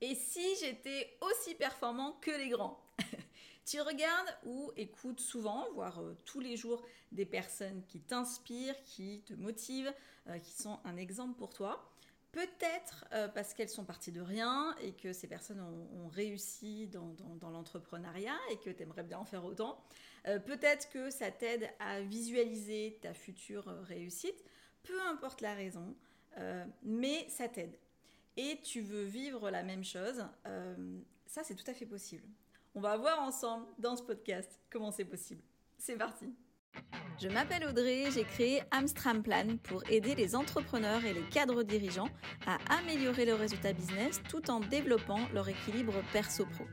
Et si j'étais aussi performant que les grands? Tu regardes ou écoutes souvent, voire euh, tous les jours, des personnes qui t'inspirent, qui te motivent, euh, qui sont un exemple pour toi. Peut-être euh, parce qu'elles sont parties de rien et que ces personnes ont, réussi dans, l'entrepreneuriat et que tu aimerais bien en faire autant. Peut-être que ça t'aide à visualiser ta future réussite. Peu importe la raison, mais ça t'aide et tu veux vivre la même chose, euh, ça c'est tout à fait possible. On va voir ensemble dans ce podcast comment c'est possible. C'est parti Je m'appelle Audrey, j'ai créé Amstram Plan pour aider les entrepreneurs et les cadres dirigeants à améliorer leurs résultats business tout en développant leur équilibre perso-pro.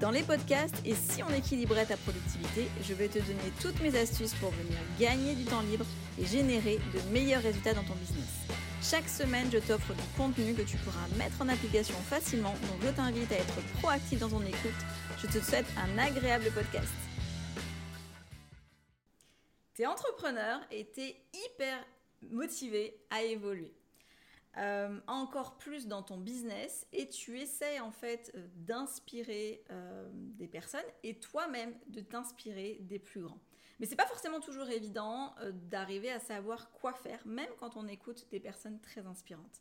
Dans les podcasts et si on équilibrait ta productivité, je vais te donner toutes mes astuces pour venir gagner du temps libre et générer de meilleurs résultats dans ton business. Chaque semaine, je t'offre du contenu que tu pourras mettre en application facilement, donc je t'invite à être proactif dans ton écoute. Je te souhaite un agréable podcast. Tu es entrepreneur et tu es hyper motivé à évoluer. Euh, encore plus dans ton business et tu essaies en fait euh, d'inspirer euh, des personnes et toi-même de t'inspirer des plus grands. Mais c'est pas forcément toujours évident euh, d'arriver à savoir quoi faire, même quand on écoute des personnes très inspirantes.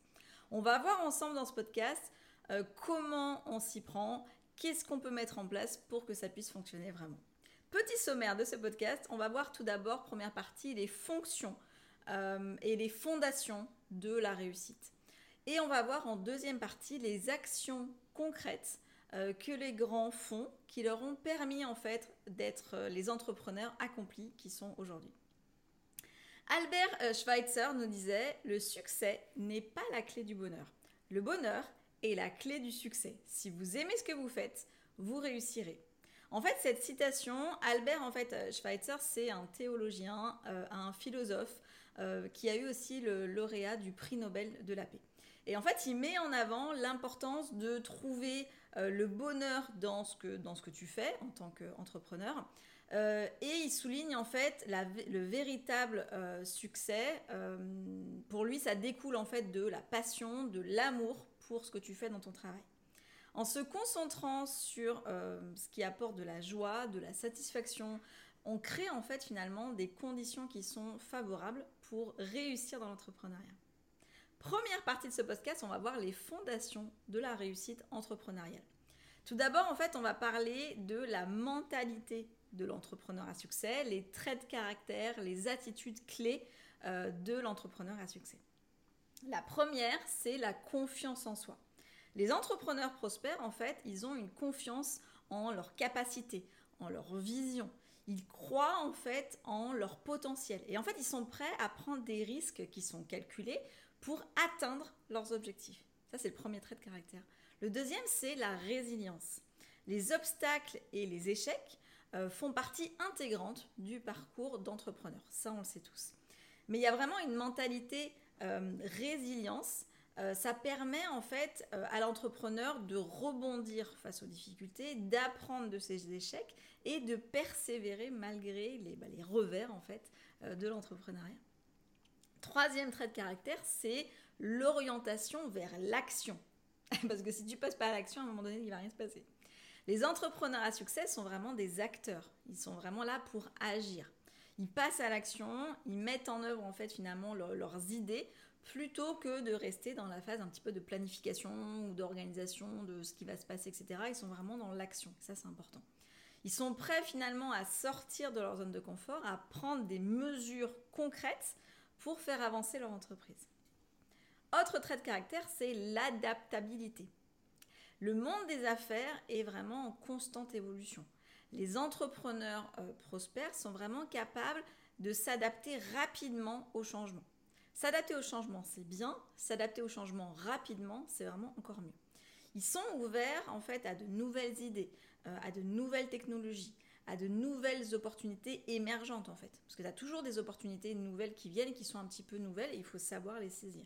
On va voir ensemble dans ce podcast euh, comment on s'y prend, qu'est-ce qu'on peut mettre en place pour que ça puisse fonctionner vraiment. Petit sommaire de ce podcast, on va voir tout d'abord, première partie, les fonctions euh, et les fondations de la réussite. Et on va voir en deuxième partie les actions concrètes euh, que les grands font, qui leur ont permis en fait d'être euh, les entrepreneurs accomplis qui sont aujourd'hui. Albert euh, Schweitzer nous disait Le succès n'est pas la clé du bonheur. Le bonheur est la clé du succès. Si vous aimez ce que vous faites, vous réussirez. En fait, cette citation, Albert en fait, Schweitzer, c'est un théologien, un philosophe qui a eu aussi le lauréat du prix Nobel de la paix. Et en fait, il met en avant l'importance de trouver euh, le bonheur dans ce, que, dans ce que tu fais en tant qu'entrepreneur. Euh, et il souligne en fait le véritable euh, succès. pour lui, ça découle en fait de la passion, de l'amour pour ce que tu fais dans ton travail. En se concentrant sur ce qui apporte de la joie, de la satisfaction, on crée en fait finalement des conditions qui sont favorables pour réussir dans l'entrepreneuriat. Première partie de ce podcast, on va voir les fondations de la réussite entrepreneuriale. Tout d'abord, en fait, on va parler de la mentalité de l'entrepreneur à succès, les traits de caractère, les attitudes clés euh, de l'entrepreneur à succès. La première, c'est la confiance en soi. Les entrepreneurs prospères, en fait, ils ont une confiance en leur capacité, en leur vision. Ils croient en fait en leur potentiel. Et en fait, ils sont prêts à prendre des risques qui sont calculés pour atteindre leurs objectifs. Ça, c'est le premier trait de caractère. Le deuxième, c'est la résilience. Les obstacles et les échecs euh, font partie intégrante du parcours d'entrepreneur. Ça, on le sait tous. Mais il y a vraiment une mentalité euh, résilience. Euh, ça permet en fait à l'entrepreneur de rebondir face aux difficultés, d'apprendre de ses échecs et de persévérer malgré les, bah, les revers en fait de l'entrepreneuriat. Troisième trait de caractère, c'est l'orientation vers l'action. Parce que si tu passes pas à l'action, à un moment donné, il va rien se passer. Les entrepreneurs à succès sont vraiment des acteurs. Ils sont vraiment là pour agir. Ils passent à l'action, ils mettent en œuvre en fait finalement leurs idées plutôt que de rester dans la phase un petit peu de planification ou d'organisation de ce qui va se passer, etc. Ils sont vraiment dans l'action. Ça, c'est important. Ils sont prêts finalement à sortir de leur zone de confort, à prendre des mesures concrètes pour faire avancer leur entreprise. Autre trait de caractère, c'est l'adaptabilité. Le monde des affaires est vraiment en constante évolution. Les entrepreneurs euh, prospères sont vraiment capables de s'adapter rapidement au changement. S'adapter au changement, c'est bien. S'adapter au changement rapidement, c'est vraiment encore mieux. Ils sont ouverts en fait à de nouvelles idées, euh, à de nouvelles technologies, à de nouvelles opportunités émergentes en fait. Parce que tu as toujours des opportunités nouvelles qui viennent, qui sont un petit peu nouvelles et il faut savoir les saisir.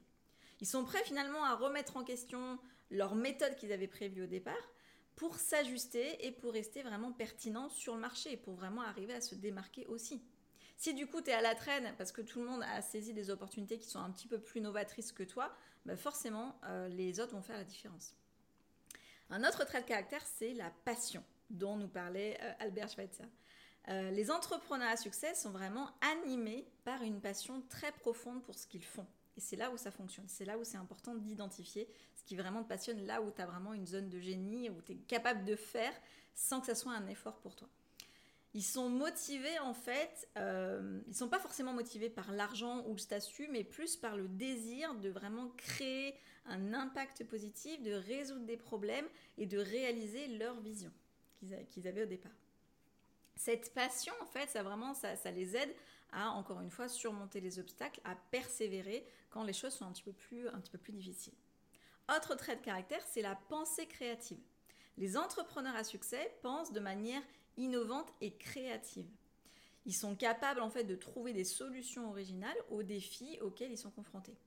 Ils sont prêts finalement à remettre en question leur méthode qu'ils avaient prévue au départ pour s'ajuster et pour rester vraiment pertinents sur le marché, pour vraiment arriver à se démarquer aussi. Si du coup tu es à la traîne parce que tout le monde a saisi des opportunités qui sont un petit peu plus novatrices que toi, bah forcément euh, les autres vont faire la différence. Un autre trait de caractère, c'est la passion dont nous parlait euh, Albert Schweitzer. Euh, les entrepreneurs à succès sont vraiment animés par une passion très profonde pour ce qu'ils font. Et c'est là où ça fonctionne. C'est là où c'est important d'identifier ce qui vraiment te passionne, là où tu as vraiment une zone de génie, où tu es capable de faire sans que ça soit un effort pour toi. Ils sont motivés en fait, euh, ils ne sont pas forcément motivés par l'argent ou le statut, mais plus par le désir de vraiment créer un impact positif, de résoudre des problèmes et de réaliser leur vision qu'ils avaient au départ. Cette passion, en fait, ça vraiment, ça, les aide à, encore une fois, surmonter les obstacles, à persévérer quand les choses sont un petit peu plus, un petit peu plus difficiles. Autre trait de caractère, c'est la pensée créative. Les entrepreneurs à succès pensent de manière innovante et créative. Ils sont capables en fait de trouver des solutions originales aux défis auxquels ils sont confrontés.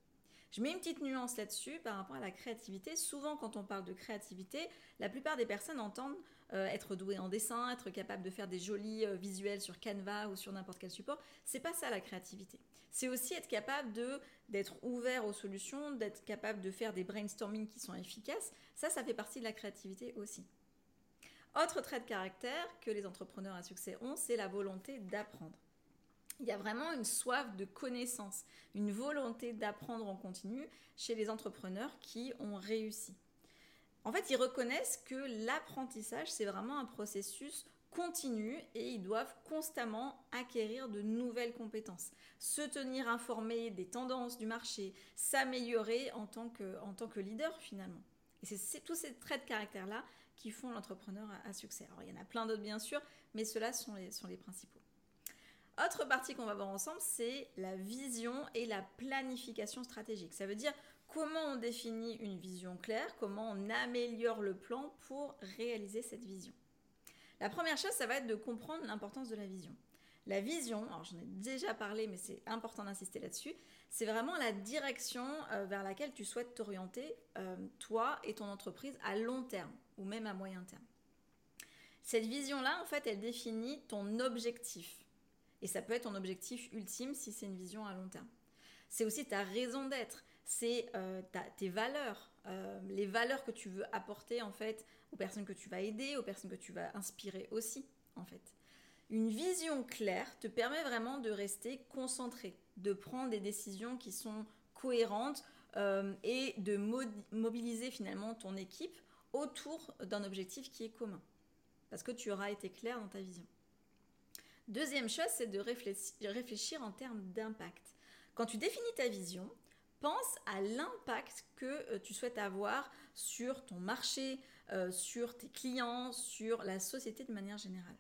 Je mets une petite nuance là-dessus par rapport à la créativité. Souvent, quand on parle de créativité, la plupart des personnes entendent euh, être doué en dessin, être capable de faire des jolis euh, visuels sur Canva ou sur n'importe quel support. C'est pas ça la créativité. C'est aussi être capable de d'être ouvert aux solutions, d'être capable de faire des brainstorming qui sont efficaces. Ça, ça fait partie de la créativité aussi. Autre trait de caractère que les entrepreneurs à succès ont, c'est la volonté d'apprendre. Il y a vraiment une soif de connaissance, une volonté d'apprendre en continu chez les entrepreneurs qui ont réussi. En fait, ils reconnaissent que l'apprentissage, c'est vraiment un processus continu et ils doivent constamment acquérir de nouvelles compétences, se tenir informés des tendances du marché, s'améliorer en, tant que, en tant que leader finalement. Et c'est tous ces traits de caractère-là qui font l'entrepreneur à, succès. Alors il y en a plein d'autres bien sûr, mais ceux-là sont les, sont les principaux. Autre partie qu'on va voir ensemble, c'est la vision et la planification stratégique. Ça veut dire comment on définit une vision claire, comment on améliore le plan pour réaliser cette vision. La première chose, ça va être de comprendre l'importance de la vision. La vision, alors j'en ai déjà parlé, mais c'est important d'insister là-dessus, c'est vraiment la direction euh, vers laquelle tu souhaites t'orienter, euh, toi et ton entreprise, à long terme ou même à moyen terme. Cette vision-là, en fait, elle définit ton objectif. Et ça peut être ton objectif ultime si c'est une vision à long terme. C'est aussi ta raison d'être c'est euh, tes valeurs, euh, les valeurs que tu veux apporter en fait aux personnes que tu vas aider, aux personnes que tu vas inspirer aussi en fait. Une vision claire te permet vraiment de rester concentré, de prendre des décisions qui sont cohérentes euh, et de mobiliser finalement ton équipe autour d'un objectif qui est commun. Parce que tu auras été clair dans ta vision. Deuxième chose, c'est de réfléchir en termes d'impact. Quand tu définis ta vision, pense à l'impact que euh, tu souhaites avoir sur ton marché, euh, sur tes clients, sur la société de manière générale.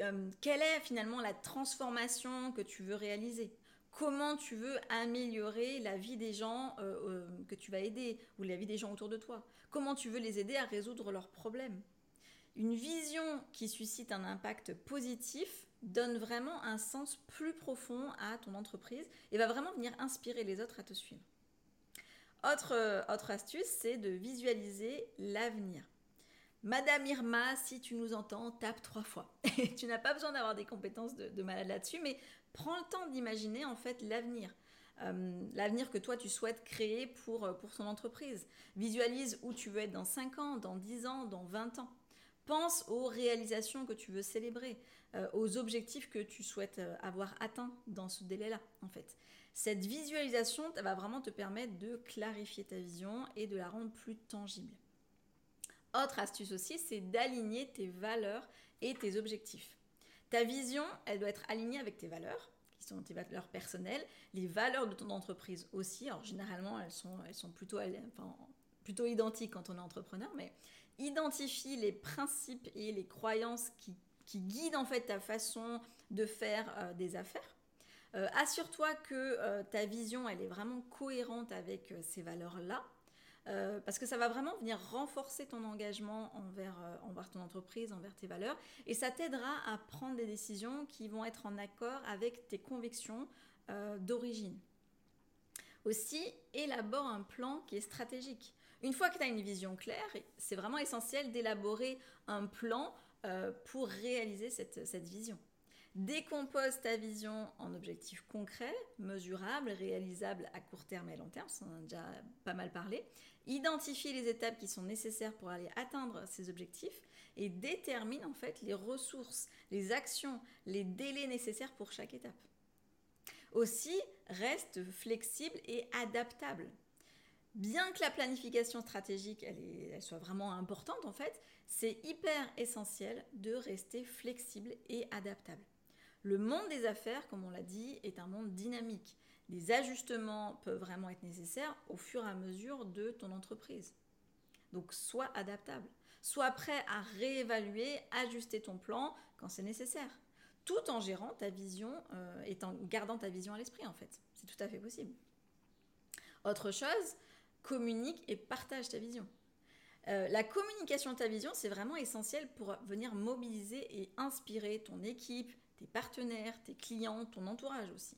Euh, quelle est finalement la transformation que tu veux réaliser? Comment tu veux améliorer la vie des gens que tu vas aider ou la vie des gens autour de toi? Comment tu veux les aider à résoudre leurs problèmes? Une vision qui suscite un impact positif donne vraiment un sens plus profond à ton entreprise et va vraiment venir inspirer les autres à te suivre. Autre, euh, astuce, c'est de visualiser l'avenir. Madame Irma, si tu nous entends, tape trois fois. tu n'as pas besoin d'avoir des compétences de, malade là-dessus, mais prends le temps d'imaginer en fait l'avenir. Euh, l'avenir que toi tu souhaites créer pour, euh, pour ton entreprise. Visualise où tu veux être dans 5 ans, dans 10 ans, dans 20 ans. Pense aux réalisations que tu veux célébrer, euh, aux objectifs que tu souhaites euh, avoir atteints dans ce délai-là, en fait. Cette visualisation va vraiment te permettre de clarifier ta vision et de la rendre plus tangible. Autre astuce aussi, c'est d'aligner tes valeurs et tes objectifs. Ta vision, elle doit être alignée avec tes valeurs, qui sont tes valeurs personnelles, les valeurs de ton entreprise aussi. Alors généralement, elles sont, plutôt, plutôt identiques quand on est entrepreneur, mais identifie les principes et les croyances qui, guident en fait ta façon de faire euh, des affaires. Euh, assure-toi que euh, ta vision elle est vraiment cohérente avec ces valeurs-là. parce que ça va vraiment venir renforcer ton engagement envers, envers ton entreprise, envers tes valeurs, et ça t'aidera à prendre des décisions qui vont être en accord avec tes convictions d'origine. Aussi, élabore un plan qui est stratégique. Une fois que tu as une vision claire, c'est vraiment essentiel d'élaborer un plan euh, pour réaliser cette, vision. Décompose ta vision en objectifs concrets, mesurables, réalisables à court terme et long terme, ça en a déjà pas mal parlé. Identifie les étapes qui sont nécessaires pour aller atteindre ces objectifs et détermine en fait les ressources, les actions, les délais nécessaires pour chaque étape. Aussi, reste flexible et adaptable. Bien que la planification stratégique elle, soit vraiment importante en fait, c'est hyper essentiel de rester flexible et adaptable. Le monde des affaires, comme on l'a dit, est un monde dynamique. Des ajustements peuvent vraiment être nécessaires au fur et à mesure de ton entreprise. Donc sois adaptable. Sois prêt à réévaluer, ajuster ton plan quand c'est nécessaire. Tout en gérant ta vision euh, et en gardant ta vision à l'esprit en fait. C'est tout à fait possible. Autre chose, communique et partage ta vision. Euh, la communication de ta vision, c'est vraiment essentiel pour venir mobiliser et inspirer ton équipe, tes partenaires, tes clients, ton entourage aussi.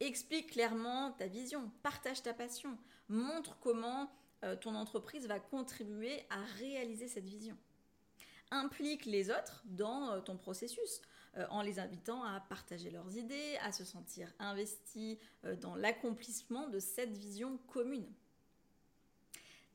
Explique clairement ta vision, partage ta passion, montre comment euh, ton entreprise va contribuer à réaliser cette vision. Implique les autres dans euh, ton processus en les invitant à partager leurs idées, à se sentir investis dans l'accomplissement de cette vision commune.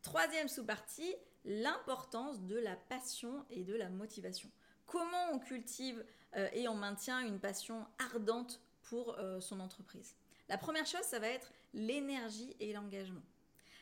Troisième sous-partie, l'importance de la passion et de la motivation. Comment on cultive euh, et on maintient une passion ardente pour euh, son entreprise? La première chose, ça va être l'énergie et l'engagement.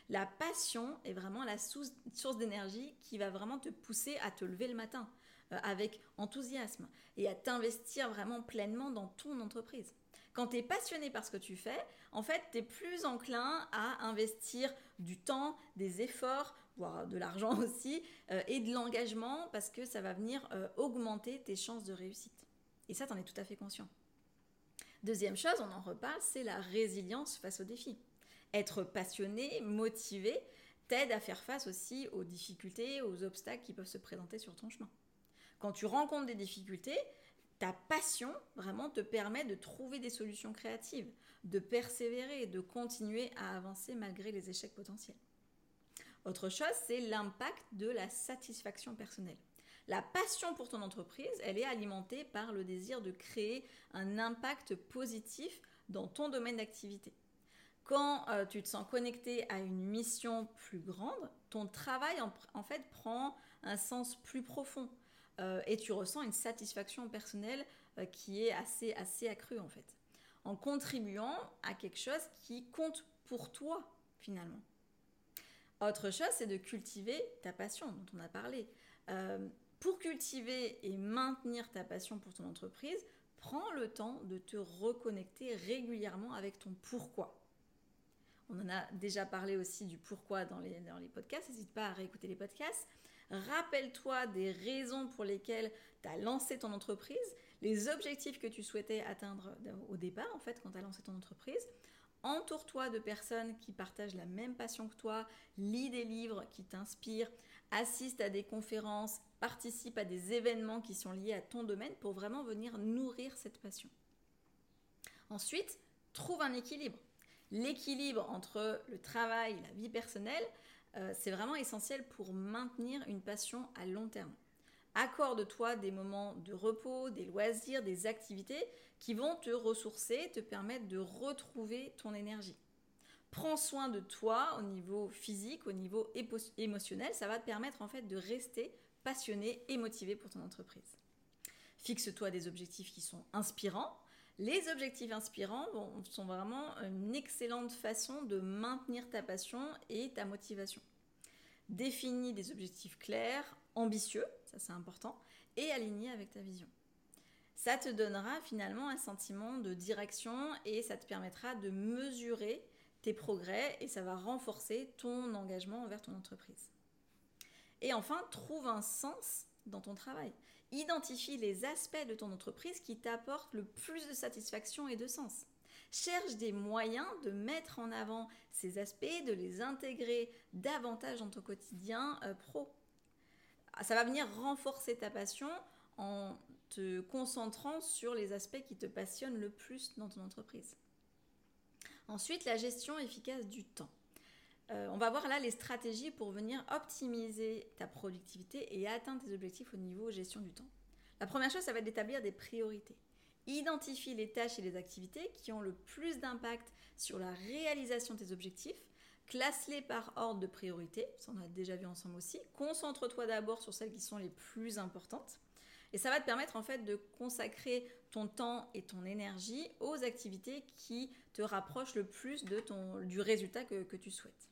La passion est vraiment la source d'énergie qui va vraiment te pousser à te lever le matin euh, avec enthousiasme et à t'investir vraiment pleinement dans ton entreprise. Quand tu es passionné par ce que tu fais, en fait, tu es plus enclin à investir du temps, des efforts, voire de l'argent aussi, et de l'engagement parce que ça va venir augmenter tes chances de réussite. Et ça, tu en es tout à fait conscient. Deuxième chose, on en reparle, c'est la résilience face aux défis. Être passionné, motivé, t'aide à faire face aussi aux difficultés, aux obstacles qui peuvent se présenter sur ton chemin. Quand tu rencontres des difficultés, ta passion vraiment te permet de trouver des solutions créatives, de persévérer, de continuer à avancer malgré les échecs potentiels. Autre chose, c'est l'impact de la satisfaction personnelle. La passion pour ton entreprise, elle est alimentée par le désir de créer un impact positif dans ton domaine d'activité. Quand euh, tu te sens connecté à une mission plus grande, ton travail en, fait prend un sens plus profond euh, et tu ressens une satisfaction personnelle euh, qui est assez, assez accrue en fait, en contribuant à quelque chose qui compte pour toi finalement. Autre chose, c'est de cultiver ta passion dont on a parlé. Pour cultiver et maintenir ta passion pour ton entreprise, prends le temps de te reconnecter régulièrement avec ton pourquoi. On en a déjà parlé aussi du pourquoi dans les, dans les podcasts, n'hésite pas à réécouter les podcasts. Rappelle-toi des raisons pour lesquelles tu as lancé ton entreprise, les objectifs que tu souhaitais atteindre au départ, en fait, quand tu as lancé ton entreprise. Entoure-toi de personnes qui partagent la même passion que toi, lis des livres qui t'inspirent, assiste à des conférences, participe à des événements qui sont liés à ton domaine pour vraiment venir nourrir cette passion. Ensuite, trouve un équilibre. L'équilibre entre le travail et la vie personnelle, euh, c'est vraiment essentiel pour maintenir une passion à long terme. Accorde-toi des moments de repos, des loisirs, des activités qui vont te ressourcer, te permettre de retrouver ton énergie. Prends soin de toi au niveau physique, au niveau émotionnel, ça va te permettre en fait de rester passionné et motivé pour ton entreprise. Fixe-toi des objectifs qui sont inspirants. Les objectifs inspirants sont vraiment une excellente façon de maintenir ta passion et ta motivation. Définis des objectifs clairs, ambitieux, ça c'est important, et alignés avec ta vision. Ça te donnera finalement un sentiment de direction et ça te permettra de mesurer tes progrès et ça va renforcer ton engagement envers ton entreprise. Et enfin, trouve un sens dans ton travail. Identifie les aspects de ton entreprise qui t'apportent le plus de satisfaction et de sens. Cherche des moyens de mettre en avant ces aspects, de les intégrer davantage dans ton quotidien euh, pro. Ça va venir renforcer ta passion en te concentrant sur les aspects qui te passionnent le plus dans ton entreprise. Ensuite, la gestion efficace du temps. Euh, on va voir là les stratégies pour venir optimiser ta productivité et atteindre tes objectifs au niveau gestion du temps. La première chose, ça va être d'établir des priorités. Identifie les tâches et les activités qui ont le plus d'impact sur la réalisation de tes objectifs. Classe-les par ordre de priorité, ça on a déjà vu ensemble aussi. Concentre-toi d'abord sur celles qui sont les plus importantes. Et ça va te permettre en fait de consacrer ton temps et ton énergie aux activités qui te rapprochent le plus de ton, du résultat que, que tu souhaites.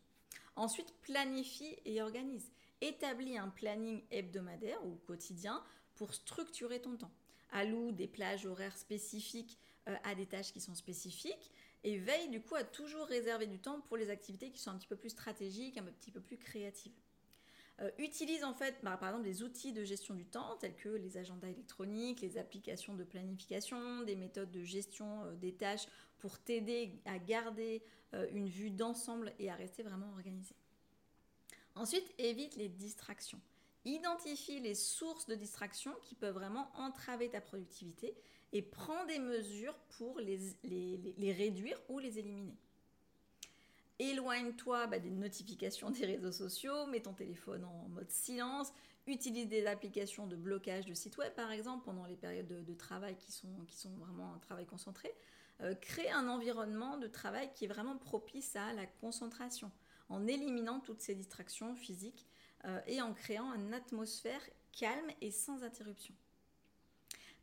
Ensuite, planifie et organise. Établis un planning hebdomadaire ou quotidien pour structurer ton temps. Alloue des plages horaires spécifiques euh, à des tâches qui sont spécifiques et veille du coup à toujours réserver du temps pour les activités qui sont un petit peu plus stratégiques, un petit peu plus créatives. Euh, utilise en fait bah, par exemple des outils de gestion du temps tels que les agendas électroniques, les applications de planification, des méthodes de gestion euh, des tâches pour t'aider à garder une vue d'ensemble et à rester vraiment organisé. Ensuite, évite les distractions. Identifie les sources de distraction qui peuvent vraiment entraver ta productivité et prends des mesures pour les, réduire ou les éliminer. Éloigne-toi bah, des notifications des réseaux sociaux, mets ton téléphone en mode silence, utilise des applications de blocage de site web par exemple pendant les périodes de, travail qui sont vraiment un travail concentré. Euh, crée un environnement de travail qui est vraiment propice à la concentration en éliminant toutes ces distractions physiques euh, et en créant une atmosphère calme et sans interruption.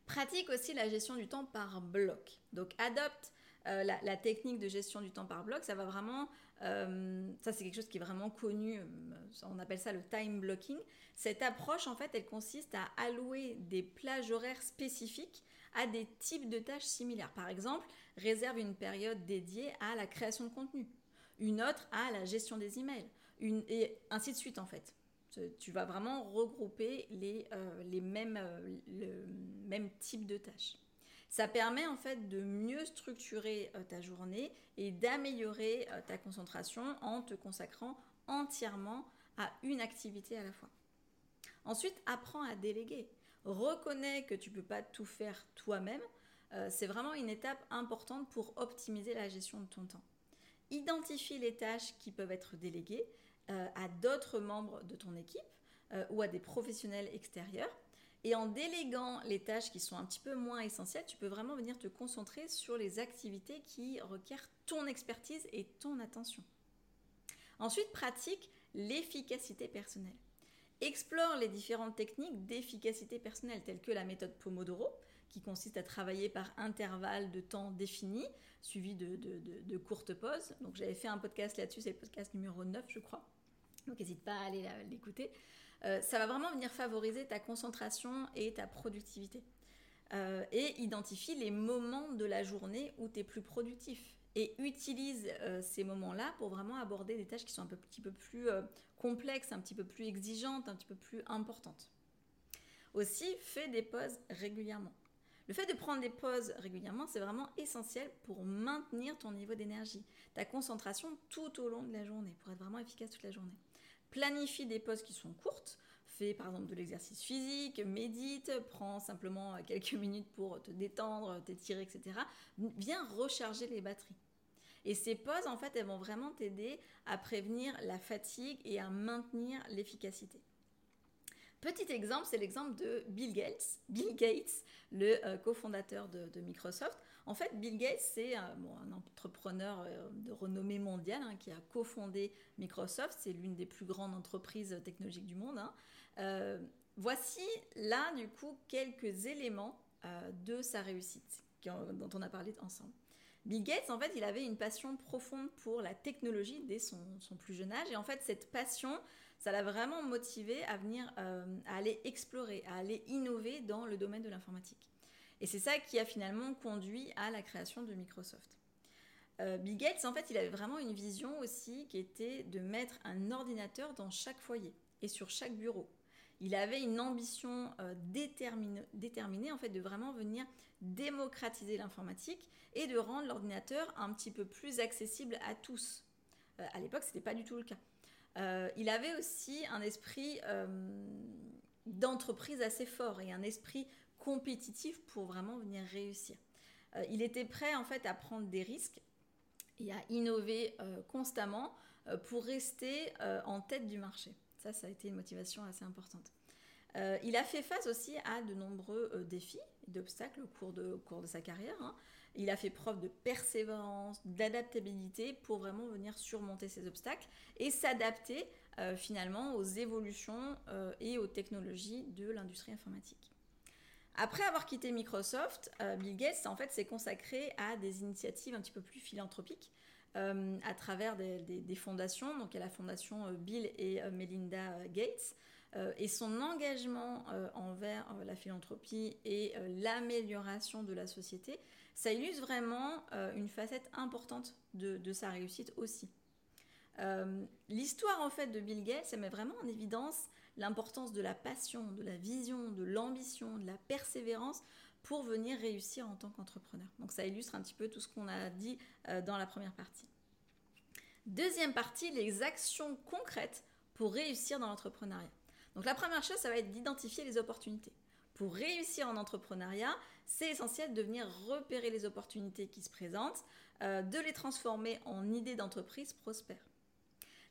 Pratique aussi la gestion du temps par bloc. Donc adopte euh, la, technique de gestion du temps par bloc, ça va vraiment, ça c'est quelque chose qui est vraiment connu, on appelle ça le time blocking. Cette approche, en fait, elle consiste à allouer des plages horaires spécifiques à des types de tâches similaires. Par exemple, réserve une période dédiée à la création de contenu, une autre à la gestion des emails, et ainsi de suite en fait. Tu vas vraiment regrouper les, les mêmes, le même de tâches. Ça permet en fait de mieux structurer euh, ta journée et d'améliorer euh, ta concentration en te consacrant entièrement à une activité à la fois. Ensuite, apprends à déléguer. Reconnais que tu ne peux pas tout faire toi-même. Euh, c'est vraiment une étape importante pour optimiser la gestion de ton temps. Identifie les tâches qui peuvent être déléguées à d'autres membres de ton équipe ou à des professionnels extérieurs et en déléguant les tâches qui sont un petit peu moins essentielles, tu peux vraiment venir te concentrer sur les activités qui requièrent ton expertise et ton attention. Ensuite, pratique l'efficacité personnelle. Explore les différentes techniques d'efficacité personnelle telles que la méthode Pomodoro, qui consiste à travailler par intervalles de temps définis, suivi de, courtes pauses. Donc j'avais fait un podcast là-dessus, c'est le podcast numéro 9 je crois. Donc n'hésite pas à aller l'écouter. Euh, ça va vraiment venir favoriser ta concentration et ta productivité. Euh, et identifie les moments de la journée où tu es plus productif. Et utilise euh, ces moments-là pour vraiment aborder des tâches qui sont un petit peu plus complexes, un petit peu plus exigeantes, un petit peu plus importantes. Aussi, fais des pauses régulièrement. Le fait de prendre des pauses régulièrement, c'est vraiment essentiel pour maintenir ton niveau d'énergie, ta concentration tout au long de la journée, pour être vraiment efficace toute la journée. Planifie des pauses qui sont courtes. Fais par exemple de l'exercice physique, médite, prends simplement quelques minutes pour te détendre, t'étirer, etc. Viens recharger les batteries. Et ces pauses, en fait, elles vont vraiment t'aider à prévenir la fatigue et à maintenir l'efficacité. Petit exemple, c'est l'exemple de Bill Gates. Bill Gates, le euh, cofondateur de, Microsoft. En fait, Bill Gates, c'est un entrepreneur euh, de renommée mondiale hein, qui a cofondé Microsoft. C'est l'une des plus grandes entreprises technologiques du monde. Hein. Euh, voici là, du coup, quelques éléments de sa réussite dont on a parlé ensemble. Bill Gates, en fait, il avait une passion profonde pour la technologie dès son, plus jeune âge. Et en fait, cette passion, ça l'a vraiment motivé à venir, euh, à aller explorer, à aller innover dans le domaine de l'informatique. Et c'est ça qui a finalement conduit à la création de Microsoft. Euh, Bill Gates, en fait, il avait vraiment une vision aussi qui était de mettre un ordinateur dans chaque foyer et sur chaque bureau. Il avait une ambition euh, déterminée, en fait, de vraiment venir démocratiser l'informatique et de rendre l'ordinateur un petit peu plus accessible à tous. à l'époque, ce n'était pas du tout le cas. Euh, il avait aussi un esprit euh, d'entreprise assez fort et un esprit compétitif pour vraiment venir réussir. Euh, il était prêt en fait à prendre des risques et à innover constamment pour rester en tête du marché. Ça, ça a été une motivation assez importante. il a fait face aussi à de nombreux défis, d'obstacles au cours de, cours de sa carrière. Hein. Il a fait preuve de persévérance, d'adaptabilité pour vraiment venir surmonter ces obstacles et s'adapter finalement aux évolutions et aux technologies de l'industrie informatique. Après avoir quitté Microsoft, euh, Bill Gates en fait s'est consacré à des initiatives un petit peu plus philanthropiques euh, à travers des, fondations. Donc il y a la fondation euh, Bill et Melinda Gates. et son engagement envers la philanthropie et l'amélioration de la société, ça illustre vraiment une facette importante de, sa réussite aussi. L'histoire en fait de Bill Gates, elle met vraiment en évidence l'importance de la passion, de la vision, de l'ambition, de la persévérance pour venir réussir en tant qu'entrepreneur. Donc ça illustre un petit peu tout ce qu'on a dit euh, dans la première partie. Deuxième partie, les actions concrètes pour réussir dans l'entrepreneuriat. Donc la première chose, ça va être d'identifier les opportunités. Pour réussir en entrepreneuriat, c'est essentiel de venir repérer les opportunités qui se présentent, euh, de les transformer en idées d'entreprise prospères.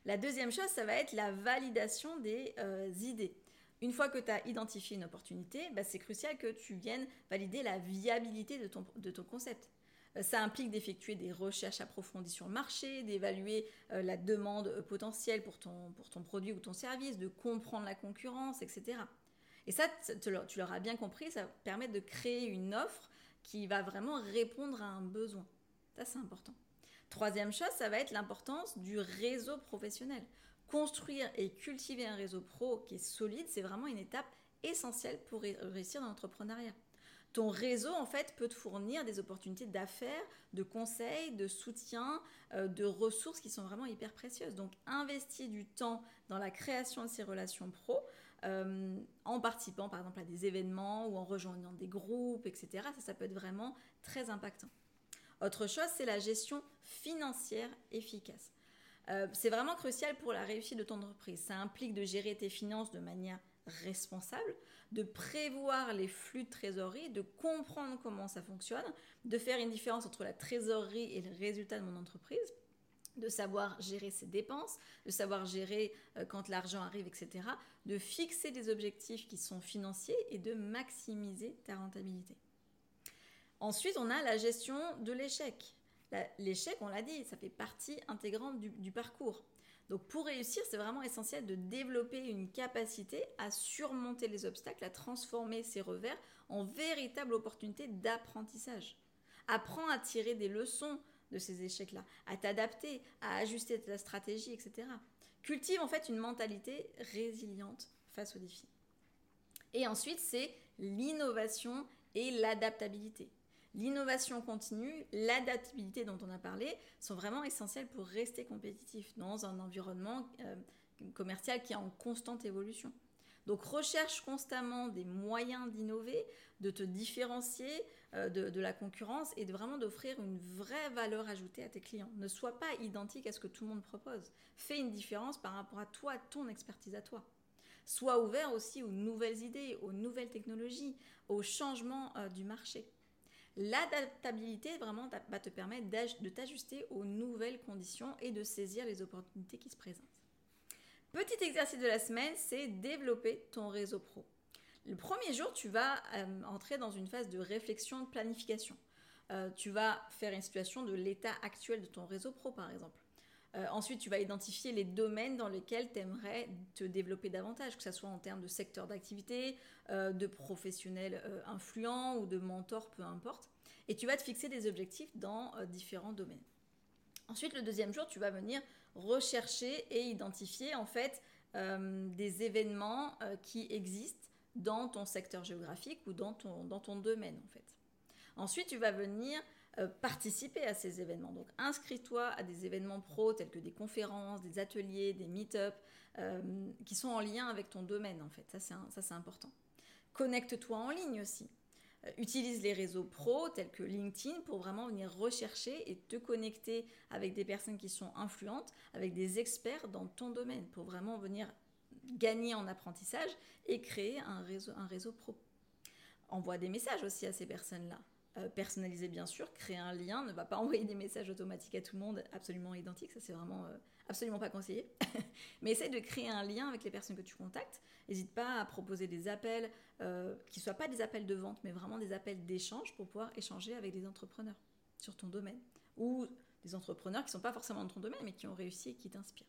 La deuxième chose, ça va être la validation des euh, idées. Une fois que tu as identifié une opportunité, bah, c'est crucial que tu viennes valider la viabilité de ton, concept. Euh, ça implique d'effectuer des recherches approfondies sur le marché, d'évaluer euh, la demande potentielle pour ton, pour ton produit ou ton service, de comprendre la concurrence, etc. Et ça, tu l'auras bien compris, ça permet de créer une offre qui va vraiment répondre à un besoin. Ça, c'est important. Troisième chose, ça va être l'importance du réseau professionnel. Construire et cultiver un réseau pro qui est solide, c'est vraiment une étape essentielle pour réussir dans l'entrepreneuriat. Ton réseau, en fait, peut te fournir des opportunités d'affaires, de conseils, de soutien, euh, de ressources qui sont vraiment hyper précieuses. Donc, investir du temps dans la création de ces relations pro, euh, en participant par exemple à des événements ou en rejoignant des groupes, etc. Ça, ça peut être vraiment très impactant. Autre chose, c'est la gestion financière efficace. Euh, c'est vraiment crucial pour la réussite de ton entreprise. Ça implique de gérer tes finances de manière responsable, de prévoir les flux de trésorerie, de comprendre comment ça fonctionne, de faire une différence entre la trésorerie et le résultat de mon entreprise, de savoir gérer ses dépenses, de savoir gérer euh, quand l'argent arrive, etc., de fixer des objectifs qui sont financiers et de maximiser ta rentabilité. Ensuite, on a la gestion de l'échec. L'échec, on l'a dit, ça fait partie intégrante du, parcours. Donc pour réussir, c'est vraiment essentiel de développer une capacité à surmonter les obstacles, à transformer ces revers en véritable opportunité d'apprentissage. Apprends à tirer des leçons de ces échecs-là, à t'adapter, à ajuster ta stratégie, etc. Cultive en fait une mentalité résiliente face aux défis. Et ensuite, c'est l'innovation et l'adaptabilité. L'innovation continue, l'adaptabilité dont on a parlé sont vraiment essentielles pour rester compétitif dans un environnement euh, commercial qui est en constante évolution. Donc recherche constamment des moyens d'innover, de te différencier euh, de, la concurrence et de vraiment d'offrir une vraie valeur ajoutée à tes clients. Ne sois pas identique à ce que tout le monde propose. Fais une différence par rapport à toi, ton expertise à toi. Sois ouvert aussi aux nouvelles idées, aux nouvelles technologies, aux changements euh, du marché. L'adaptabilité vraiment va te permettre de t'ajuster aux nouvelles conditions et de saisir les opportunités qui se présentent. Petit exercice de la semaine, c'est développer ton réseau pro. Le premier jour, tu vas euh, entrer dans une phase de réflexion, de planification. Euh, tu vas faire une situation de l'état actuel de ton réseau pro, par exemple. Euh, ensuite, tu vas identifier les domaines dans lesquels tu aimerais te développer davantage, que ce soit en termes de secteur d'activité, euh, de professionnels euh, influents ou de mentors, peu importe. Et tu vas te fixer des objectifs dans différents domaines. Ensuite, le deuxième jour, tu vas venir rechercher et identifier en fait des événements qui existent dans ton secteur géographique ou dans ton, dans ton domaine en fait. Ensuite, tu vas venir euh, participer à ces événements. Donc inscris-toi à des événements pro tels que des conférences, des ateliers, des meet-up euh, qui sont en lien avec ton domaine en fait. Ça c'est important. Connecte-toi en ligne aussi. Euh, utilise les réseaux pro tels que LinkedIn pour vraiment venir rechercher et te connecter avec des personnes qui sont influentes, avec des experts dans ton domaine pour vraiment venir gagner en apprentissage et créer un réseau, un réseau pro. Envoie des messages aussi à ces personnes-là euh, personnaliser bien sûr, créer un lien, ne va pas envoyer des messages automatiques à tout le monde absolument identiques, ça c'est vraiment euh, absolument pas conseillé. Mais essaye de créer un lien avec les personnes que tu contactes. N'hésite pas à proposer des appels euh, qui ne soient pas des appels de vente, mais vraiment des appels d'échange pour pouvoir échanger avec des entrepreneurs sur ton domaine ou des entrepreneurs qui ne sont pas forcément dans ton domaine mais qui ont réussi et qui t'inspirent.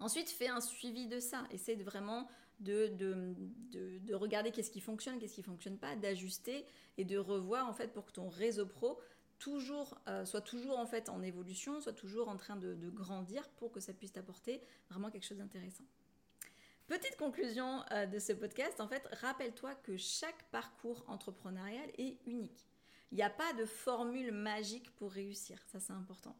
Ensuite, fais un suivi de ça. Essaye de vraiment de, de, regarder qu'est-ce qui fonctionne, qu'est-ce qui ne fonctionne pas, d'ajuster et de revoir en fait pour que ton réseau pro toujours, euh, soit toujours en fait en évolution, soit toujours en train de, grandir pour que ça puisse t'apporter vraiment quelque chose d'intéressant. Petite conclusion euh, de ce podcast, en fait, rappelle-toi que chaque parcours entrepreneurial est unique. Il n'y a pas de formule magique pour réussir, ça c'est important.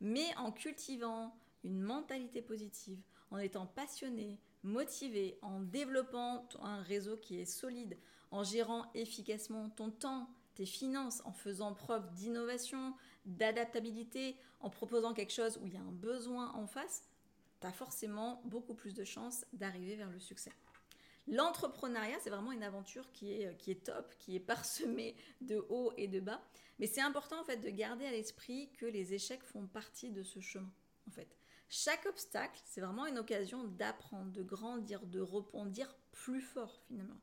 Mais en cultivant une mentalité positive, en étant passionné, motivé, en développant un réseau qui est solide, en gérant efficacement ton temps, tes finances, en faisant preuve d'innovation, d'adaptabilité, en proposant quelque chose où il y a un besoin en face, tu as forcément beaucoup plus de chances d'arriver vers le succès. L'entrepreneuriat, c'est vraiment une aventure qui est, qui est top, qui est parsemée de haut et de bas. Mais c'est important en fait de garder à l'esprit que les échecs font partie de ce chemin. En fait, chaque obstacle, c'est vraiment une occasion d'apprendre, de grandir, de rebondir plus fort finalement.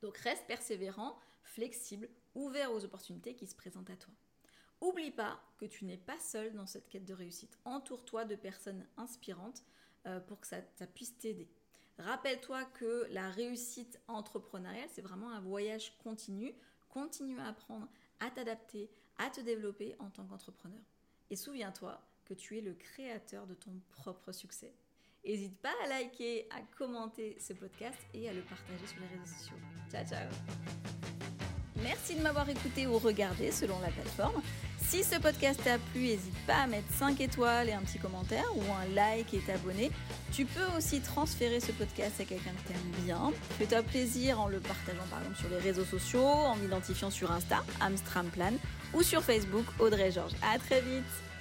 Donc reste persévérant, flexible, ouvert aux opportunités qui se présentent à toi. Oublie pas que tu n'es pas seul dans cette quête de réussite. Entoure-toi de personnes inspirantes euh, pour que ça, ça puisse t'aider. Rappelle-toi que la réussite entrepreneuriale, c'est vraiment un voyage continu. Continue à apprendre, à t'adapter, à te développer en tant qu'entrepreneur. Et souviens-toi tu es le créateur de ton propre succès. N'hésite pas à liker, à commenter ce podcast et à le partager sur les réseaux sociaux. Ciao, ciao Merci de m'avoir écouté ou regardé selon la plateforme. Si ce podcast t'a plu, n'hésite pas à mettre 5 étoiles et un petit commentaire ou un like et t'abonner. Tu peux aussi transférer ce podcast à quelqu'un que t'aimes bien. Fais-toi plaisir en le partageant par exemple sur les réseaux sociaux, en m'identifiant sur Insta, Amstramplan, ou sur Facebook, Audrey Georges. À très vite